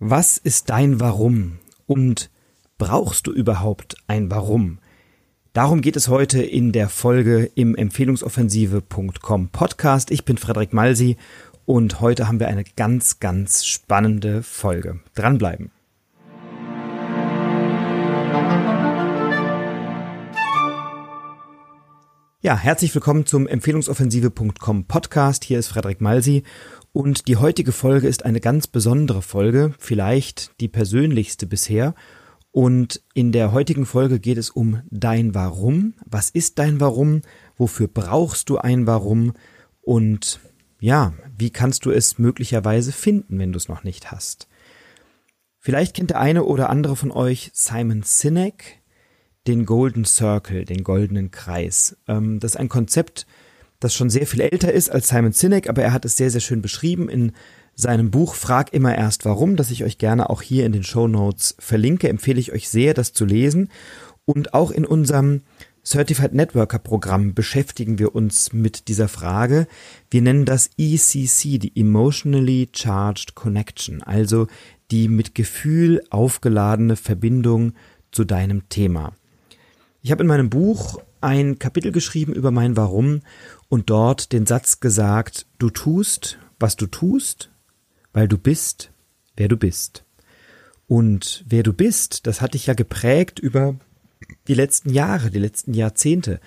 Was ist dein Warum? Und brauchst du überhaupt ein Warum? Darum geht es heute in der Folge im Empfehlungsoffensive.com Podcast. Ich bin Frederik Malsi und heute haben wir eine ganz, ganz spannende Folge. Dranbleiben. Ja, herzlich willkommen zum Empfehlungsoffensive.com Podcast. Hier ist Frederik Malsi und die heutige Folge ist eine ganz besondere Folge, vielleicht die persönlichste bisher. Und in der heutigen Folge geht es um dein Warum. Was ist dein Warum? Wofür brauchst du ein Warum? Und ja, wie kannst du es möglicherweise finden, wenn du es noch nicht hast? Vielleicht kennt der eine oder andere von euch Simon Sinek, den Golden Circle, den goldenen Kreis. Ähm, das ist ein Konzept, das schon sehr viel älter ist als Simon Sinek, aber er hat es sehr, sehr schön beschrieben in seinem Buch Frag immer erst warum, das ich euch gerne auch hier in den Show Notes verlinke, empfehle ich euch sehr, das zu lesen. Und auch in unserem Certified Networker Programm beschäftigen wir uns mit dieser Frage. Wir nennen das ECC, die Emotionally Charged Connection, also die mit Gefühl aufgeladene Verbindung zu deinem Thema. Ich habe in meinem Buch ein Kapitel geschrieben über mein Warum und dort den Satz gesagt, du tust, was du tust, weil du bist, wer du bist. Und wer du bist, das hat dich ja geprägt über die letzten Jahre, die letzten Jahrzehnte.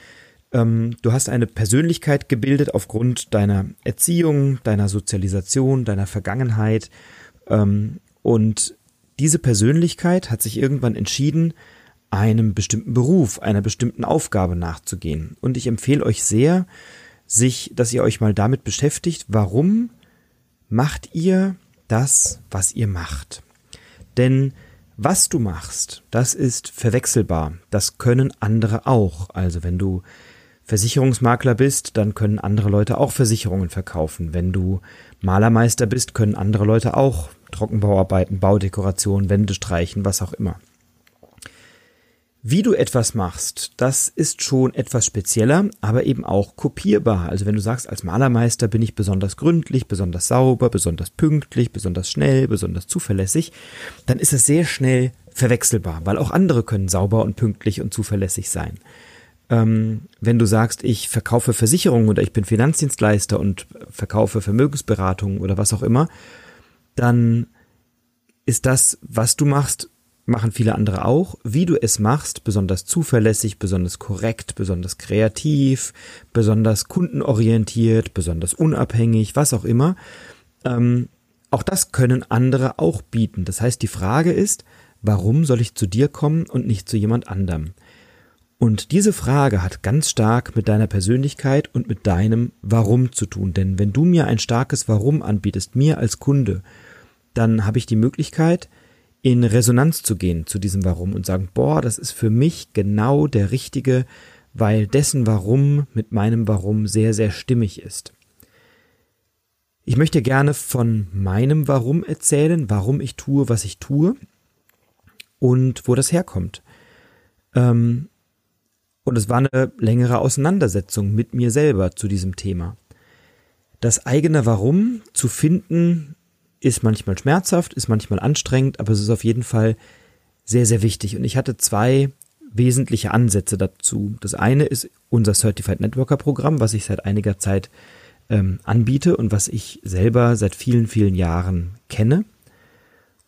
Ähm, du hast eine Persönlichkeit gebildet aufgrund deiner Erziehung, deiner Sozialisation, deiner Vergangenheit. Ähm, und diese Persönlichkeit hat sich irgendwann entschieden, einem bestimmten Beruf, einer bestimmten Aufgabe nachzugehen. Und ich empfehle euch sehr, sich, dass ihr euch mal damit beschäftigt, warum macht ihr das, was ihr macht? Denn was du machst, das ist verwechselbar. Das können andere auch. Also wenn du Versicherungsmakler bist, dann können andere Leute auch Versicherungen verkaufen. Wenn du Malermeister bist, können andere Leute auch Trockenbauarbeiten, Baudekorationen, Wände streichen, was auch immer. Wie du etwas machst, das ist schon etwas spezieller, aber eben auch kopierbar. Also wenn du sagst, als Malermeister bin ich besonders gründlich, besonders sauber, besonders pünktlich, besonders schnell, besonders zuverlässig, dann ist es sehr schnell verwechselbar, weil auch andere können sauber und pünktlich und zuverlässig sein. Ähm, wenn du sagst, ich verkaufe Versicherungen oder ich bin Finanzdienstleister und verkaufe Vermögensberatungen oder was auch immer, dann ist das, was du machst, machen viele andere auch. Wie du es machst, besonders zuverlässig, besonders korrekt, besonders kreativ, besonders kundenorientiert, besonders unabhängig, was auch immer. Ähm, auch das können andere auch bieten. Das heißt, die Frage ist, warum soll ich zu dir kommen und nicht zu jemand anderem? Und diese Frage hat ganz stark mit deiner Persönlichkeit und mit deinem Warum zu tun. Denn wenn du mir ein starkes Warum anbietest, mir als Kunde, dann habe ich die Möglichkeit, in Resonanz zu gehen zu diesem Warum und sagen, boah, das ist für mich genau der richtige, weil dessen Warum mit meinem Warum sehr, sehr stimmig ist. Ich möchte gerne von meinem Warum erzählen, warum ich tue, was ich tue und wo das herkommt. Ähm, und es war eine längere Auseinandersetzung mit mir selber zu diesem Thema. Das eigene Warum zu finden, ist manchmal schmerzhaft, ist manchmal anstrengend, aber es ist auf jeden Fall sehr, sehr wichtig. Und ich hatte zwei wesentliche Ansätze dazu. Das eine ist unser Certified Networker Programm, was ich seit einiger Zeit ähm, anbiete und was ich selber seit vielen, vielen Jahren kenne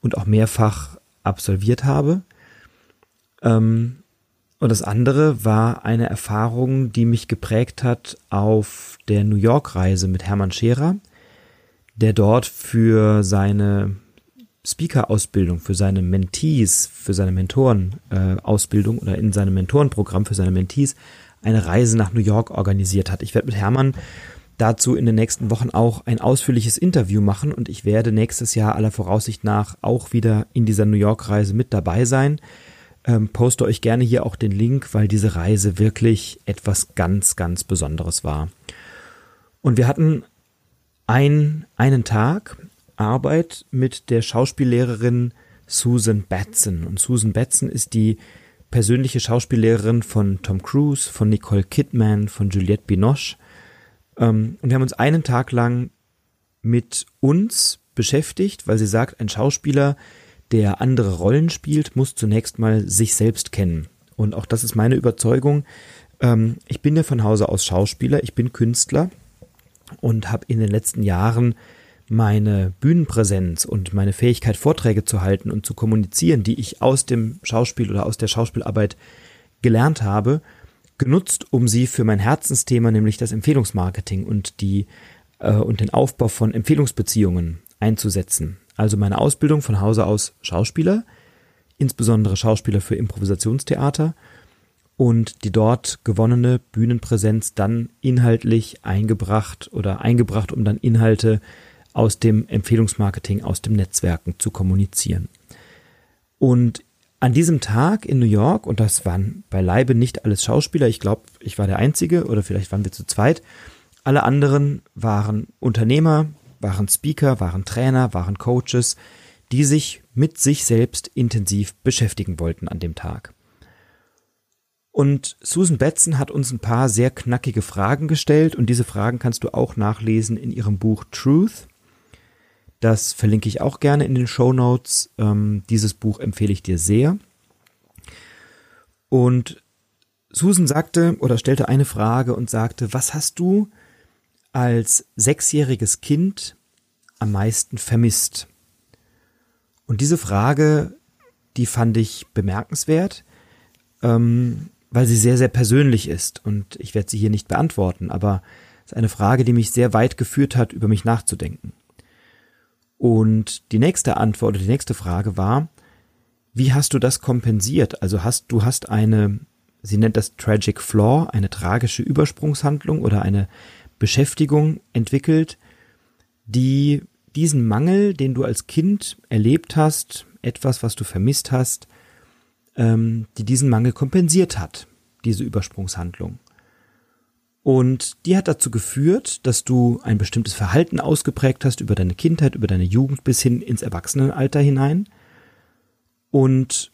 und auch mehrfach absolviert habe. Ähm, und das andere war eine Erfahrung, die mich geprägt hat auf der New York Reise mit Hermann Scherer der dort für seine Speaker-Ausbildung, für seine Mentees, für seine Mentoren-Ausbildung äh, oder in seinem Mentorenprogramm für seine Mentees eine Reise nach New York organisiert hat. Ich werde mit Hermann dazu in den nächsten Wochen auch ein ausführliches Interview machen und ich werde nächstes Jahr aller Voraussicht nach auch wieder in dieser New York-Reise mit dabei sein. Ähm, poste euch gerne hier auch den Link, weil diese Reise wirklich etwas ganz, ganz Besonderes war. Und wir hatten ein, einen Tag Arbeit mit der Schauspiellehrerin Susan Batson. Und Susan Batson ist die persönliche Schauspiellehrerin von Tom Cruise, von Nicole Kidman, von Juliette Binoche. Ähm, und wir haben uns einen Tag lang mit uns beschäftigt, weil sie sagt, ein Schauspieler, der andere Rollen spielt, muss zunächst mal sich selbst kennen. Und auch das ist meine Überzeugung. Ähm, ich bin ja von Hause aus Schauspieler, ich bin Künstler und habe in den letzten Jahren meine Bühnenpräsenz und meine Fähigkeit, Vorträge zu halten und zu kommunizieren, die ich aus dem Schauspiel oder aus der Schauspielarbeit gelernt habe, genutzt, um sie für mein Herzensthema, nämlich das Empfehlungsmarketing und die äh, und den Aufbau von Empfehlungsbeziehungen einzusetzen. Also meine Ausbildung von Hause aus Schauspieler, insbesondere Schauspieler für Improvisationstheater und die dort gewonnene Bühnenpräsenz dann inhaltlich eingebracht oder eingebracht, um dann Inhalte aus dem Empfehlungsmarketing, aus dem Netzwerken zu kommunizieren. Und an diesem Tag in New York, und das waren beileibe nicht alles Schauspieler, ich glaube, ich war der Einzige oder vielleicht waren wir zu zweit, alle anderen waren Unternehmer, waren Speaker, waren Trainer, waren Coaches, die sich mit sich selbst intensiv beschäftigen wollten an dem Tag. Und Susan Betzen hat uns ein paar sehr knackige Fragen gestellt und diese Fragen kannst du auch nachlesen in ihrem Buch Truth. Das verlinke ich auch gerne in den Show Notes. Ähm, dieses Buch empfehle ich dir sehr. Und Susan sagte oder stellte eine Frage und sagte, was hast du als sechsjähriges Kind am meisten vermisst? Und diese Frage, die fand ich bemerkenswert, ähm, weil sie sehr, sehr persönlich ist. Und ich werde sie hier nicht beantworten, aber es ist eine Frage, die mich sehr weit geführt hat, über mich nachzudenken. Und die nächste Antwort oder die nächste Frage war, wie hast du das kompensiert? Also hast du hast eine, sie nennt das Tragic Flaw, eine tragische Übersprungshandlung oder eine Beschäftigung entwickelt, die diesen Mangel, den du als Kind erlebt hast, etwas, was du vermisst hast, ähm, die diesen Mangel kompensiert hat, diese Übersprungshandlung. Und die hat dazu geführt, dass du ein bestimmtes Verhalten ausgeprägt hast über deine Kindheit, über deine Jugend bis hin ins Erwachsenenalter hinein. Und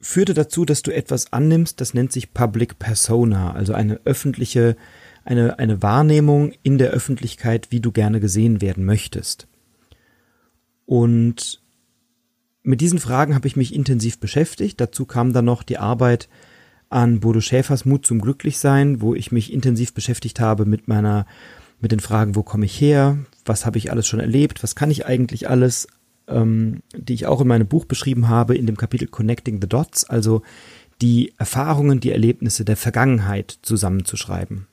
führte dazu, dass du etwas annimmst, das nennt sich Public Persona, also eine öffentliche, eine, eine Wahrnehmung in der Öffentlichkeit, wie du gerne gesehen werden möchtest. Und mit diesen Fragen habe ich mich intensiv beschäftigt. Dazu kam dann noch die Arbeit an Bodo Schäfers Mut zum Glücklichsein, wo ich mich intensiv beschäftigt habe mit meiner, mit den Fragen, wo komme ich her, was habe ich alles schon erlebt, was kann ich eigentlich alles, ähm, die ich auch in meinem Buch beschrieben habe, in dem Kapitel Connecting the Dots, also die Erfahrungen, die Erlebnisse der Vergangenheit zusammenzuschreiben.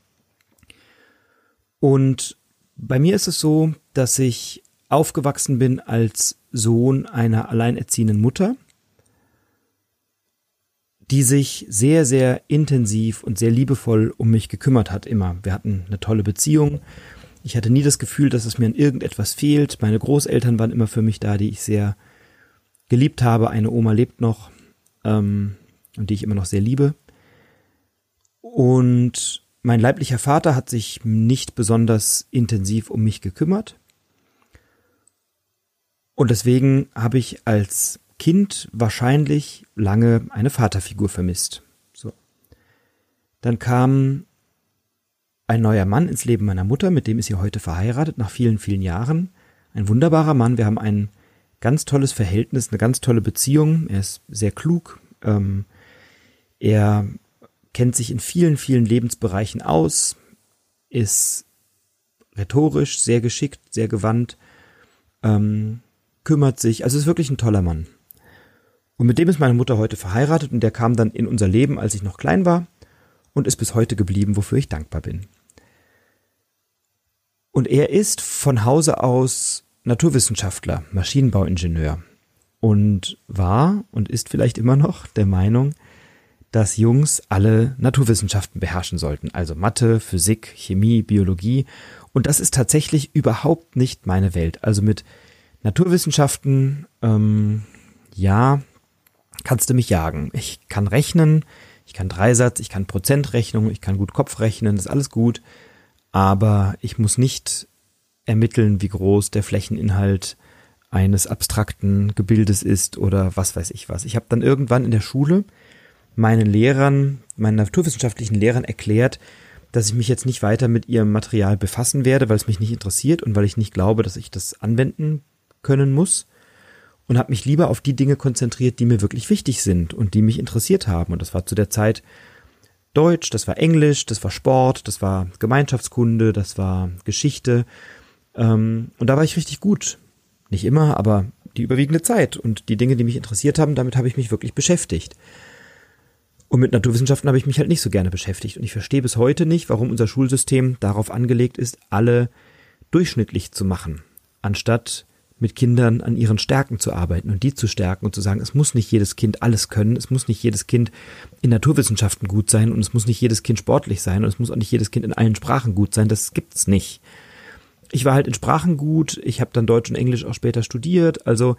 Und bei mir ist es so, dass ich aufgewachsen bin als Sohn einer alleinerziehenden Mutter die sich sehr, sehr intensiv und sehr liebevoll um mich gekümmert hat, immer. Wir hatten eine tolle Beziehung. Ich hatte nie das Gefühl, dass es mir an irgendetwas fehlt. Meine Großeltern waren immer für mich da, die ich sehr geliebt habe. Eine Oma lebt noch ähm, und die ich immer noch sehr liebe. Und mein leiblicher Vater hat sich nicht besonders intensiv um mich gekümmert. Und deswegen habe ich als Kind wahrscheinlich lange eine Vaterfigur vermisst. So. Dann kam ein neuer Mann ins Leben meiner Mutter, mit dem ist sie heute verheiratet, nach vielen, vielen Jahren. Ein wunderbarer Mann. Wir haben ein ganz tolles Verhältnis, eine ganz tolle Beziehung. Er ist sehr klug. Ähm, er kennt sich in vielen, vielen Lebensbereichen aus, ist rhetorisch sehr geschickt, sehr gewandt, ähm, kümmert sich. Also ist wirklich ein toller Mann. Und mit dem ist meine Mutter heute verheiratet und der kam dann in unser Leben, als ich noch klein war und ist bis heute geblieben, wofür ich dankbar bin. Und er ist von Hause aus Naturwissenschaftler, Maschinenbauingenieur und war und ist vielleicht immer noch der Meinung, dass Jungs alle Naturwissenschaften beherrschen sollten, also Mathe, Physik, Chemie, Biologie. Und das ist tatsächlich überhaupt nicht meine Welt. Also mit Naturwissenschaften, ähm, ja, kannst du mich jagen. Ich kann rechnen, ich kann Dreisatz, ich kann Prozentrechnung, ich kann gut Kopf rechnen, ist alles gut. Aber ich muss nicht ermitteln, wie groß der Flächeninhalt eines abstrakten Gebildes ist oder was weiß ich was. Ich habe dann irgendwann in der Schule meinen Lehrern, meinen naturwissenschaftlichen Lehrern erklärt, dass ich mich jetzt nicht weiter mit ihrem Material befassen werde, weil es mich nicht interessiert und weil ich nicht glaube, dass ich das anwenden können muss und habe mich lieber auf die Dinge konzentriert, die mir wirklich wichtig sind und die mich interessiert haben. Und das war zu der Zeit Deutsch, das war Englisch, das war Sport, das war Gemeinschaftskunde, das war Geschichte. Ähm, und da war ich richtig gut. Nicht immer, aber die überwiegende Zeit. Und die Dinge, die mich interessiert haben, damit habe ich mich wirklich beschäftigt. Und mit Naturwissenschaften habe ich mich halt nicht so gerne beschäftigt. Und ich verstehe bis heute nicht, warum unser Schulsystem darauf angelegt ist, alle durchschnittlich zu machen, anstatt mit Kindern an ihren Stärken zu arbeiten und die zu stärken und zu sagen, es muss nicht jedes Kind alles können, es muss nicht jedes Kind in Naturwissenschaften gut sein und es muss nicht jedes Kind sportlich sein und es muss auch nicht jedes Kind in allen Sprachen gut sein, das gibt's nicht. Ich war halt in Sprachen gut, ich habe dann Deutsch und Englisch auch später studiert, also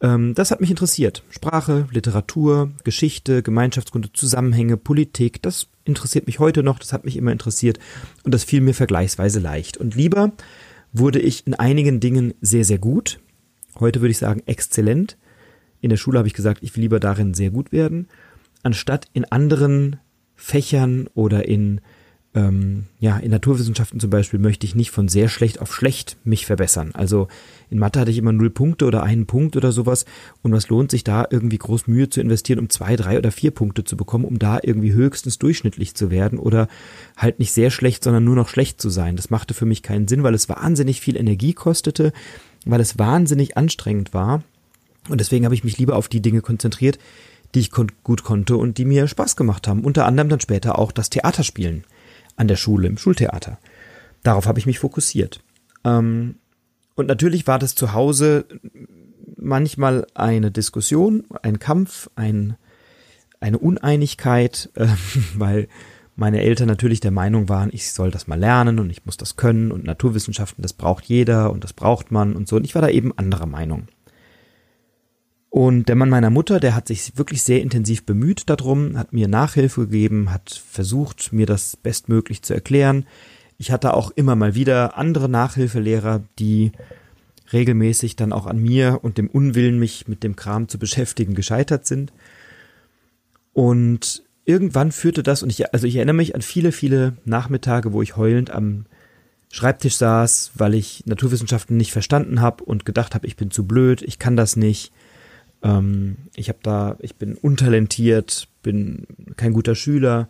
ähm, das hat mich interessiert. Sprache, Literatur, Geschichte, Gemeinschaftskunde, Zusammenhänge, Politik, das interessiert mich heute noch, das hat mich immer interessiert und das fiel mir vergleichsweise leicht. Und lieber wurde ich in einigen Dingen sehr, sehr gut. Heute würde ich sagen exzellent. In der Schule habe ich gesagt, ich will lieber darin sehr gut werden, anstatt in anderen Fächern oder in ähm, ja, in Naturwissenschaften zum Beispiel möchte ich nicht von sehr schlecht auf schlecht mich verbessern. Also in Mathe hatte ich immer null Punkte oder einen Punkt oder sowas. Und was lohnt sich da irgendwie groß Mühe zu investieren, um zwei, drei oder vier Punkte zu bekommen, um da irgendwie höchstens durchschnittlich zu werden oder halt nicht sehr schlecht, sondern nur noch schlecht zu sein. Das machte für mich keinen Sinn, weil es wahnsinnig viel Energie kostete, weil es wahnsinnig anstrengend war. Und deswegen habe ich mich lieber auf die Dinge konzentriert, die ich kon gut konnte und die mir Spaß gemacht haben. Unter anderem dann später auch das Theaterspielen an der Schule, im Schultheater. Darauf habe ich mich fokussiert. Ähm, und natürlich war das zu Hause manchmal eine Diskussion, ein Kampf, ein, eine Uneinigkeit, äh, weil meine Eltern natürlich der Meinung waren, ich soll das mal lernen und ich muss das können und Naturwissenschaften, das braucht jeder und das braucht man und so. Und ich war da eben anderer Meinung. Und der Mann meiner Mutter, der hat sich wirklich sehr intensiv bemüht darum, hat mir Nachhilfe gegeben, hat versucht, mir das bestmöglich zu erklären. Ich hatte auch immer mal wieder andere Nachhilfelehrer, die regelmäßig dann auch an mir und dem Unwillen, mich mit dem Kram zu beschäftigen, gescheitert sind. Und irgendwann führte das, und ich, also ich erinnere mich an viele, viele Nachmittage, wo ich heulend am Schreibtisch saß, weil ich Naturwissenschaften nicht verstanden habe und gedacht habe, ich bin zu blöd, ich kann das nicht ähm, ich habe da, ich bin untalentiert, bin kein guter Schüler,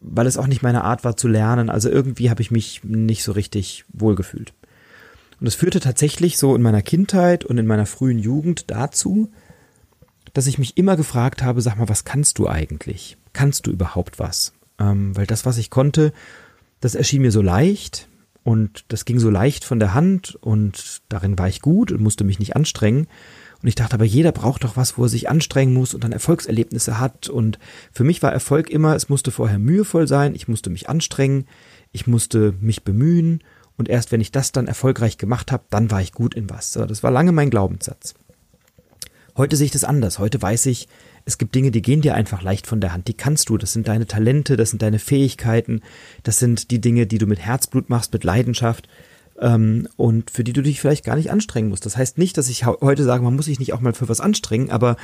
weil es auch nicht meine Art war zu lernen. Also irgendwie habe ich mich nicht so richtig wohlgefühlt. Und es führte tatsächlich so in meiner Kindheit und in meiner frühen Jugend dazu, dass ich mich immer gefragt habe, sag mal, was kannst du eigentlich? Kannst du überhaupt was? Ähm, weil das, was ich konnte, das erschien mir so leicht und das ging so leicht von der Hand und darin war ich gut und musste mich nicht anstrengen. Und ich dachte, aber jeder braucht doch was, wo er sich anstrengen muss und dann Erfolgserlebnisse hat. Und für mich war Erfolg immer, es musste vorher mühevoll sein, ich musste mich anstrengen, ich musste mich bemühen. Und erst wenn ich das dann erfolgreich gemacht habe, dann war ich gut in was. Das war lange mein Glaubenssatz. Heute sehe ich das anders. Heute weiß ich, es gibt Dinge, die gehen dir einfach leicht von der Hand. Die kannst du. Das sind deine Talente, das sind deine Fähigkeiten, das sind die Dinge, die du mit Herzblut machst, mit Leidenschaft ähm, und für die du dich vielleicht gar nicht anstrengen musst. Das heißt nicht, dass ich heute sage, man muss sich nicht auch mal für was anstrengen, aber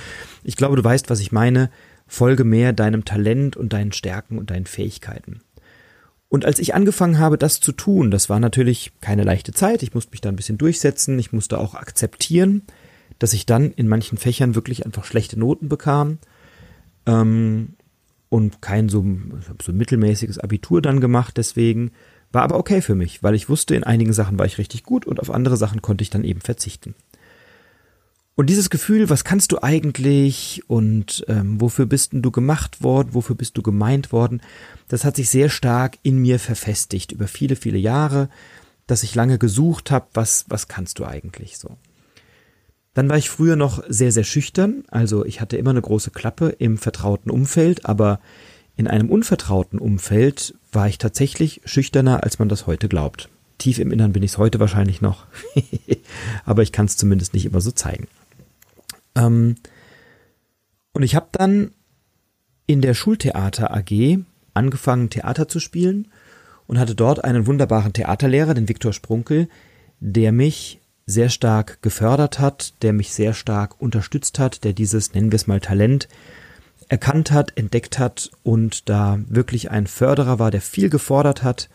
ich glaube, du weißt, was ich meine. Folge mehr deinem Talent und deinen Stärken und deinen Fähigkeiten. Und als ich angefangen habe, das zu tun, das war natürlich keine leichte Zeit. Ich musste mich da ein bisschen durchsetzen. Ich musste auch akzeptieren, dass ich dann in manchen Fächern wirklich einfach schlechte Noten bekam. Ähm, und kein so, so mittelmäßiges Abitur dann gemacht deswegen. War aber okay für mich, weil ich wusste, in einigen Sachen war ich richtig gut und auf andere Sachen konnte ich dann eben verzichten. Und dieses Gefühl, was kannst du eigentlich und ähm, wofür bist denn du gemacht worden, wofür bist du gemeint worden, das hat sich sehr stark in mir verfestigt über viele, viele Jahre, dass ich lange gesucht habe, was, was kannst du eigentlich so. Dann war ich früher noch sehr, sehr schüchtern, also ich hatte immer eine große Klappe im vertrauten Umfeld, aber in einem unvertrauten Umfeld war ich tatsächlich schüchterner, als man das heute glaubt. Tief im Innern bin ich es heute wahrscheinlich noch, aber ich kann es zumindest nicht immer so zeigen. Ähm, und ich habe dann in der Schultheater AG angefangen, Theater zu spielen und hatte dort einen wunderbaren Theaterlehrer, den Viktor Sprunkel, der mich sehr stark gefördert hat, der mich sehr stark unterstützt hat, der dieses, nennen wir es mal Talent, erkannt hat, entdeckt hat und da wirklich ein Förderer war, der viel gefordert hat,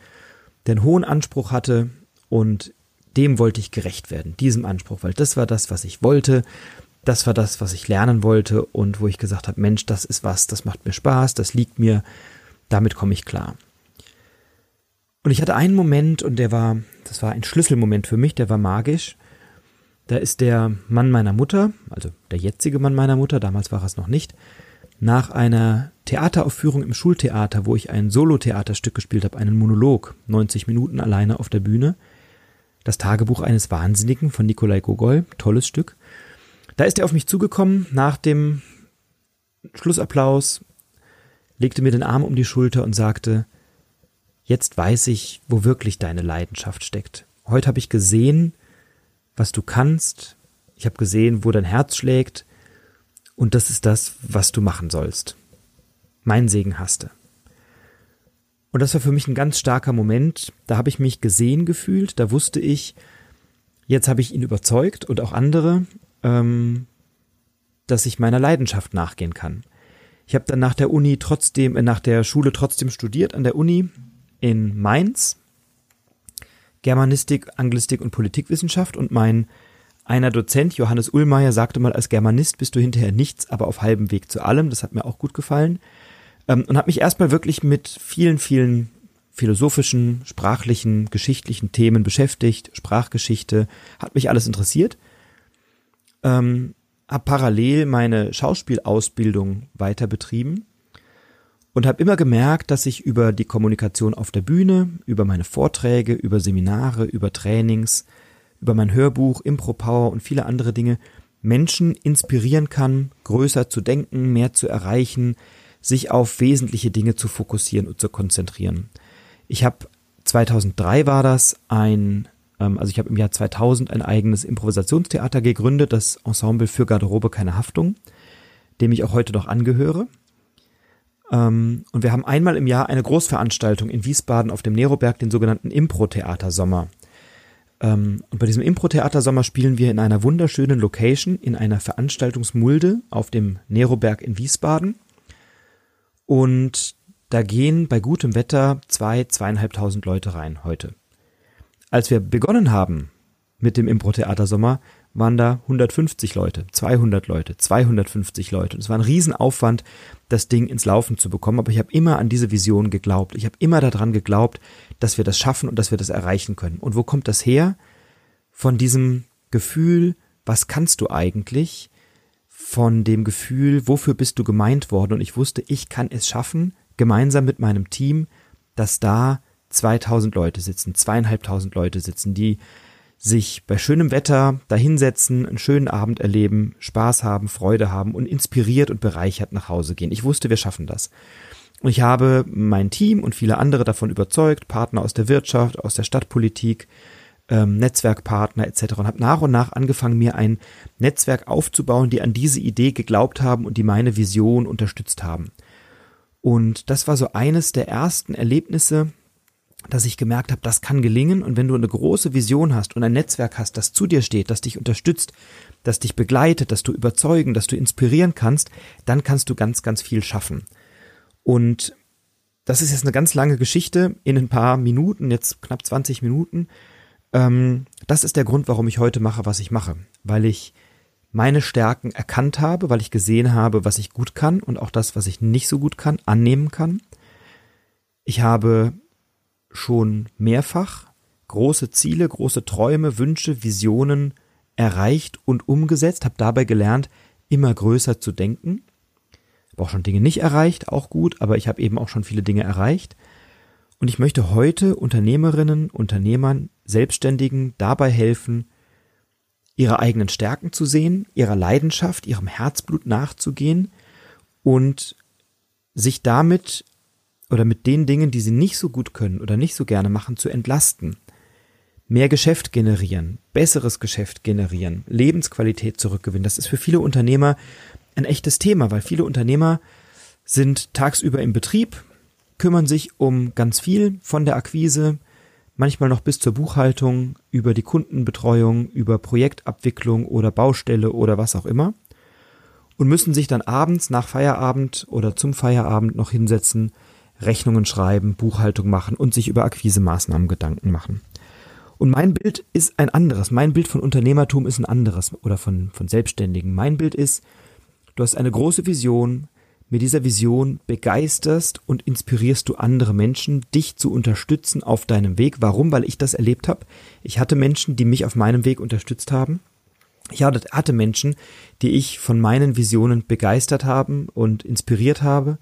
der einen hohen Anspruch hatte und dem wollte ich gerecht werden, diesem Anspruch, weil das war das, was ich wollte, das war das, was ich lernen wollte und wo ich gesagt habe, Mensch, das ist was, das macht mir Spaß, das liegt mir, damit komme ich klar. Und ich hatte einen Moment und der war, das war ein Schlüsselmoment für mich, der war magisch. Da ist der Mann meiner Mutter, also der jetzige Mann meiner Mutter, damals war es noch nicht, nach einer Theateraufführung im Schultheater, wo ich ein Solotheaterstück gespielt habe, einen Monolog, 90 Minuten alleine auf der Bühne, das Tagebuch eines Wahnsinnigen von Nikolai Gogol, tolles Stück. Da ist er auf mich zugekommen nach dem Schlussapplaus, legte mir den Arm um die Schulter und sagte, jetzt weiß ich, wo wirklich deine Leidenschaft steckt. Heute habe ich gesehen, was du kannst, ich habe gesehen, wo dein Herz schlägt, und das ist das, was du machen sollst. Mein Segen hast. Und das war für mich ein ganz starker Moment. Da habe ich mich gesehen gefühlt. Da wusste ich, jetzt habe ich ihn überzeugt und auch andere, ähm, dass ich meiner Leidenschaft nachgehen kann. Ich habe dann nach der Uni trotzdem, äh, nach der Schule trotzdem studiert an der Uni in Mainz. Germanistik, Anglistik und Politikwissenschaft und mein einer Dozent, Johannes Ullmeier, sagte mal, als Germanist bist du hinterher nichts, aber auf halbem Weg zu allem. Das hat mir auch gut gefallen ähm, und habe mich erstmal wirklich mit vielen, vielen philosophischen, sprachlichen, geschichtlichen Themen beschäftigt, Sprachgeschichte, hat mich alles interessiert. Ähm, habe parallel meine Schauspielausbildung weiter betrieben und habe immer gemerkt, dass ich über die Kommunikation auf der Bühne, über meine Vorträge, über Seminare, über Trainings, über mein Hörbuch, Impro Power und viele andere Dinge Menschen inspirieren kann, größer zu denken, mehr zu erreichen, sich auf wesentliche Dinge zu fokussieren und zu konzentrieren. Ich habe 2003 war das ein, ähm, also ich habe im Jahr 2000 ein eigenes Improvisationstheater gegründet, das Ensemble für Garderobe keine Haftung, dem ich auch heute noch angehöre. Ähm, und wir haben einmal im Jahr eine Großveranstaltung in Wiesbaden auf dem Neroberg, den sogenannten Impro-Theater-Sommer. Ähm, und bei diesem Impro-Theater-Sommer spielen wir in einer wunderschönen Location, in einer Veranstaltungsmulde auf dem Neroberg in Wiesbaden. Und da gehen bei gutem Wetter zwei, zweieinhalbtausend Leute rein heute. Als wir begonnen haben mit dem Impro-Theater-Sommer, waren da 150 Leute, 200 Leute, 250 Leute. Und es war ein Riesenaufwand, das Ding ins Laufen zu bekommen. Aber ich habe immer an diese Vision geglaubt. Ich habe immer daran geglaubt, dass wir das schaffen und dass wir das erreichen können. Und wo kommt das her? Von diesem Gefühl, was kannst du eigentlich? von dem Gefühl, wofür bist du gemeint worden? Und ich wusste, ich kann es schaffen, gemeinsam mit meinem Team, dass da 2000 Leute sitzen, zweieinhalbtausend Leute sitzen, die sich bei schönem Wetter dahinsetzen, einen schönen Abend erleben, Spaß haben, Freude haben und inspiriert und bereichert nach Hause gehen. Ich wusste, wir schaffen das. Und ich habe mein Team und viele andere davon überzeugt, Partner aus der Wirtschaft, aus der Stadtpolitik, ähm, Netzwerkpartner etc. und habe nach und nach angefangen, mir ein Netzwerk aufzubauen, die an diese Idee geglaubt haben und die meine Vision unterstützt haben. Und das war so eines der ersten Erlebnisse, dass ich gemerkt habe, das kann gelingen. Und wenn du eine große Vision hast und ein Netzwerk hast, das zu dir steht, das dich unterstützt, das dich begleitet, das du überzeugen, das du inspirieren kannst, dann kannst du ganz, ganz viel schaffen. Und das ist jetzt eine ganz lange Geschichte in ein paar Minuten, jetzt knapp 20 Minuten. Ähm, das ist der Grund, warum ich heute mache, was ich mache. Weil ich meine Stärken erkannt habe, weil ich gesehen habe, was ich gut kann und auch das, was ich nicht so gut kann, annehmen kann. Ich habe schon mehrfach große Ziele, große Träume, Wünsche, Visionen erreicht und umgesetzt, habe dabei gelernt, immer größer zu denken. Habe auch schon Dinge nicht erreicht, auch gut, aber ich habe eben auch schon viele Dinge erreicht. Und ich möchte heute Unternehmerinnen, Unternehmern, Selbstständigen dabei helfen, ihre eigenen Stärken zu sehen, ihrer Leidenschaft, ihrem Herzblut nachzugehen und sich damit oder mit den Dingen, die sie nicht so gut können oder nicht so gerne machen, zu entlasten. Mehr Geschäft generieren, besseres Geschäft generieren, Lebensqualität zurückgewinnen. Das ist für viele Unternehmer ein echtes Thema, weil viele Unternehmer sind tagsüber im Betrieb, kümmern sich um ganz viel von der Akquise, manchmal noch bis zur Buchhaltung, über die Kundenbetreuung, über Projektabwicklung oder Baustelle oder was auch immer und müssen sich dann abends nach Feierabend oder zum Feierabend noch hinsetzen, Rechnungen schreiben, Buchhaltung machen und sich über Akquisemaßnahmen Gedanken machen. Und mein Bild ist ein anderes. Mein Bild von Unternehmertum ist ein anderes oder von, von Selbstständigen. Mein Bild ist, du hast eine große Vision, mit dieser Vision begeisterst und inspirierst du andere Menschen, dich zu unterstützen auf deinem Weg. Warum? Weil ich das erlebt habe. Ich hatte Menschen, die mich auf meinem Weg unterstützt haben. Ich hatte Menschen, die ich von meinen Visionen begeistert haben und inspiriert habe.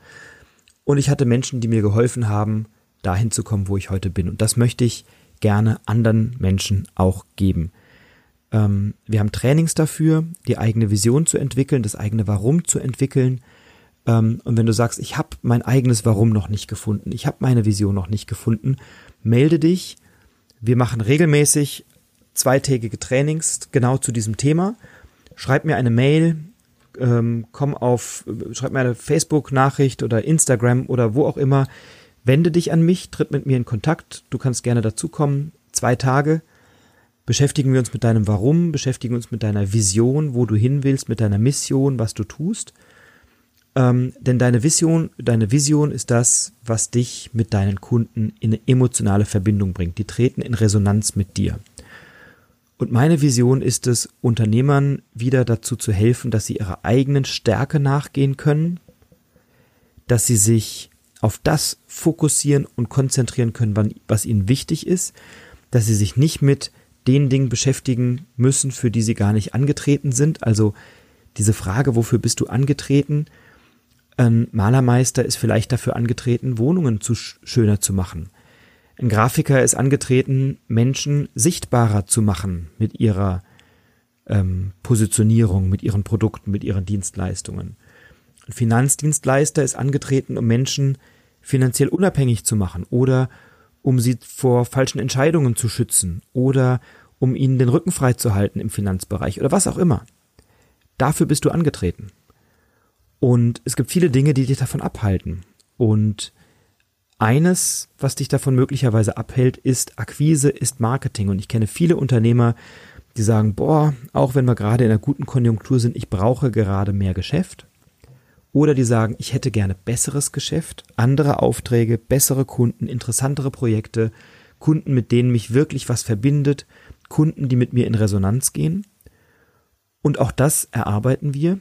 Und ich hatte Menschen, die mir geholfen haben, dahin zu kommen, wo ich heute bin. Und das möchte ich gerne anderen Menschen auch geben. Ähm, wir haben Trainings dafür, die eigene Vision zu entwickeln, das eigene Warum zu entwickeln ähm, und wenn du sagst, ich habe mein eigenes Warum noch nicht gefunden, ich habe meine Vision noch nicht gefunden, melde dich. Wir machen regelmäßig zweitägige Trainings genau zu diesem Thema. Schreib mir eine Mail, ähm, komm auf, schreib mir eine Facebook-Nachricht oder Instagram oder wo auch immer. Wende dich an mich, tritt mit mir in Kontakt. Du kannst gerne dazukommen. Zwei Tage beschäftigen wir uns mit deinem Warum, beschäftigen uns mit deiner Vision, wo du hin willst, mit deiner Mission, was du tust. Ähm, denn deine Vision, deine Vision ist das, was dich mit deinen Kunden in eine emotionale Verbindung bringt. Die treten in Resonanz mit dir. Und meine Vision ist es, Unternehmern wieder dazu zu helfen, dass sie ihrer eigenen Stärke nachgehen können, dass sie sich auf das fokussieren und konzentrieren können, was ihnen wichtig ist, dass sie sich nicht mit den Dingen beschäftigen müssen, für die sie gar nicht angetreten sind. Also diese Frage, wofür bist du angetreten, ein Malermeister ist vielleicht dafür angetreten, Wohnungen zu schöner zu machen. Ein Grafiker ist angetreten, Menschen sichtbarer zu machen mit ihrer ähm, Positionierung, mit ihren Produkten, mit ihren Dienstleistungen. Ein Finanzdienstleister ist angetreten, um Menschen finanziell unabhängig zu machen oder um sie vor falschen Entscheidungen zu schützen oder um ihnen den Rücken frei zu halten im Finanzbereich oder was auch immer. Dafür bist du angetreten. Und es gibt viele Dinge, die dich davon abhalten. Und eines, was dich davon möglicherweise abhält, ist Akquise, ist Marketing. Und ich kenne viele Unternehmer, die sagen, boah, auch wenn wir gerade in einer guten Konjunktur sind, ich brauche gerade mehr Geschäft. Oder die sagen, ich hätte gerne besseres Geschäft, andere Aufträge, bessere Kunden, interessantere Projekte, Kunden, mit denen mich wirklich was verbindet, Kunden, die mit mir in Resonanz gehen. Und auch das erarbeiten wir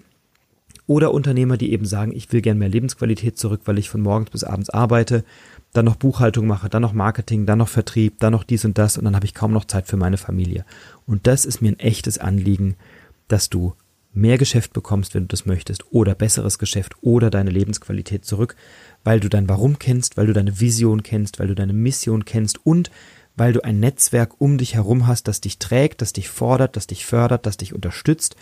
oder Unternehmer, die eben sagen, ich will gern mehr Lebensqualität zurück, weil ich von morgens bis abends arbeite, dann noch Buchhaltung mache, dann noch Marketing, dann noch Vertrieb, dann noch dies und das und dann habe ich kaum noch Zeit für meine Familie. Und das ist mir ein echtes Anliegen, dass du mehr Geschäft bekommst, wenn du das möchtest, oder besseres Geschäft oder deine Lebensqualität zurück, weil du dein Warum kennst, weil du deine Vision kennst, weil du deine Mission kennst und weil du ein Netzwerk um dich herum hast, das dich trägt, das dich fordert, das dich fördert, das dich unterstützt,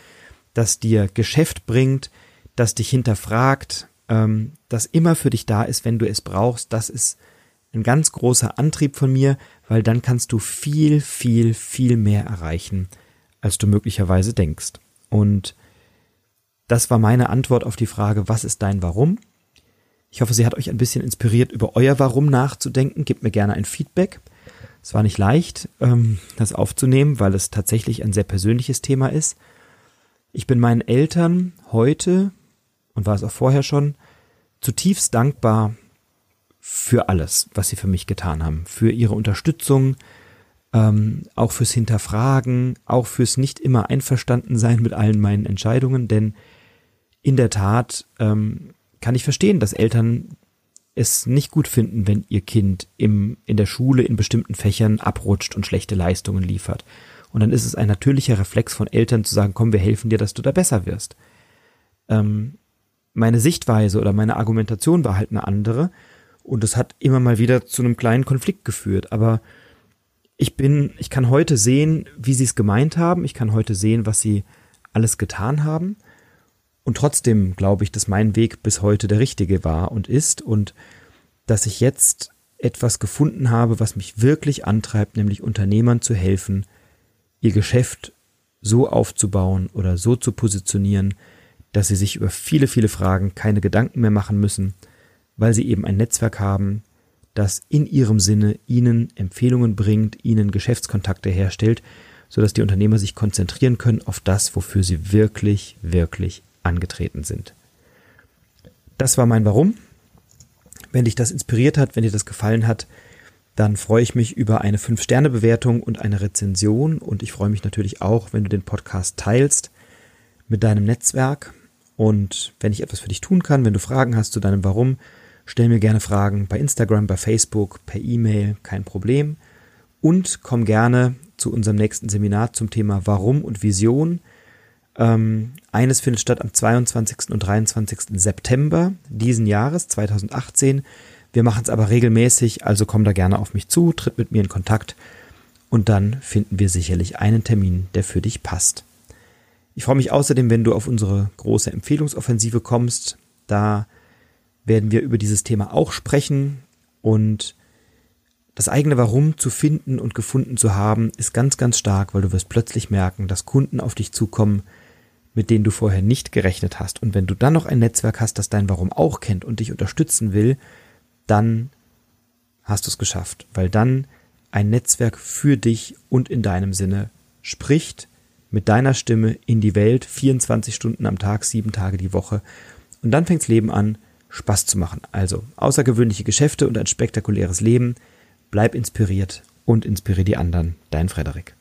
das dir Geschäft bringt, das dich hinterfragt, ähm, das immer für dich da ist, wenn du es brauchst. Das ist ein ganz großer Antrieb von mir, weil dann kannst du viel, viel, viel mehr erreichen, als du möglicherweise denkst. Und das war meine Antwort auf die Frage, was ist dein Warum? Ich hoffe, sie hat euch ein bisschen inspiriert, über euer Warum nachzudenken. Gebt mir gerne ein Feedback. Es war nicht leicht, ähm, das aufzunehmen, weil es tatsächlich ein sehr persönliches Thema ist. Ich bin meinen Eltern heute und war es auch vorher schon, zutiefst dankbar für alles, was sie für mich getan haben, für ihre Unterstützung, ähm, auch fürs Hinterfragen, auch fürs nicht immer einverstanden sein mit allen meinen Entscheidungen, denn in der Tat ähm, kann ich verstehen, dass Eltern es nicht gut finden, wenn ihr Kind im, in der Schule in bestimmten Fächern abrutscht und schlechte Leistungen liefert. Und dann ist es ein natürlicher Reflex von Eltern zu sagen, komm, wir helfen dir, dass du da besser wirst. Ähm, meine Sichtweise oder meine Argumentation war halt eine andere und es hat immer mal wieder zu einem kleinen Konflikt geführt. Aber ich bin, ich kann heute sehen, wie sie es gemeint haben. Ich kann heute sehen, was sie alles getan haben. Und trotzdem glaube ich, dass mein Weg bis heute der richtige war und ist und dass ich jetzt etwas gefunden habe, was mich wirklich antreibt, nämlich Unternehmern zu helfen, ihr Geschäft so aufzubauen oder so zu positionieren, dass sie sich über viele, viele Fragen keine Gedanken mehr machen müssen, weil sie eben ein Netzwerk haben, das in ihrem Sinne ihnen Empfehlungen bringt, ihnen Geschäftskontakte herstellt, sodass die Unternehmer sich konzentrieren können auf das, wofür sie wirklich, wirklich angetreten sind. Das war mein Warum. Wenn dich das inspiriert hat, wenn dir das gefallen hat, dann freue ich mich über eine 5-Sterne-Bewertung und eine Rezension und ich freue mich natürlich auch, wenn du den Podcast teilst mit deinem Netzwerk und wenn ich etwas für dich tun kann, wenn du Fragen hast zu deinem Warum, stell mir gerne Fragen bei Instagram, bei Facebook, per E-Mail, kein Problem und komm gerne zu unserem nächsten Seminar zum Thema Warum und Vision. Ähm, eines findet statt am 22. und 23. September diesen Jahres 2018 wir machen es aber regelmäßig, also komm da gerne auf mich zu, tritt mit mir in Kontakt und dann finden wir sicherlich einen Termin, der für dich passt. Ich freue mich außerdem, wenn du auf unsere große Empfehlungsoffensive kommst. Da werden wir über dieses Thema auch sprechen und das eigene Warum zu finden und gefunden zu haben, ist ganz, ganz stark, weil du wirst plötzlich merken, dass Kunden auf dich zukommen, mit denen du vorher nicht gerechnet hast. Und wenn du dann noch ein Netzwerk hast, das dein Warum auch kennt und dich unterstützen will, dann hast du es geschafft, weil dann ein Netzwerk für dich und in deinem Sinne spricht mit deiner Stimme in die Welt 24 Stunden am Tag, sieben Tage die Woche. Und dann fängt's Leben an, Spaß zu machen. Also außergewöhnliche Geschäfte und ein spektakuläres Leben. Bleib inspiriert und inspiriere die anderen. Dein Frederik.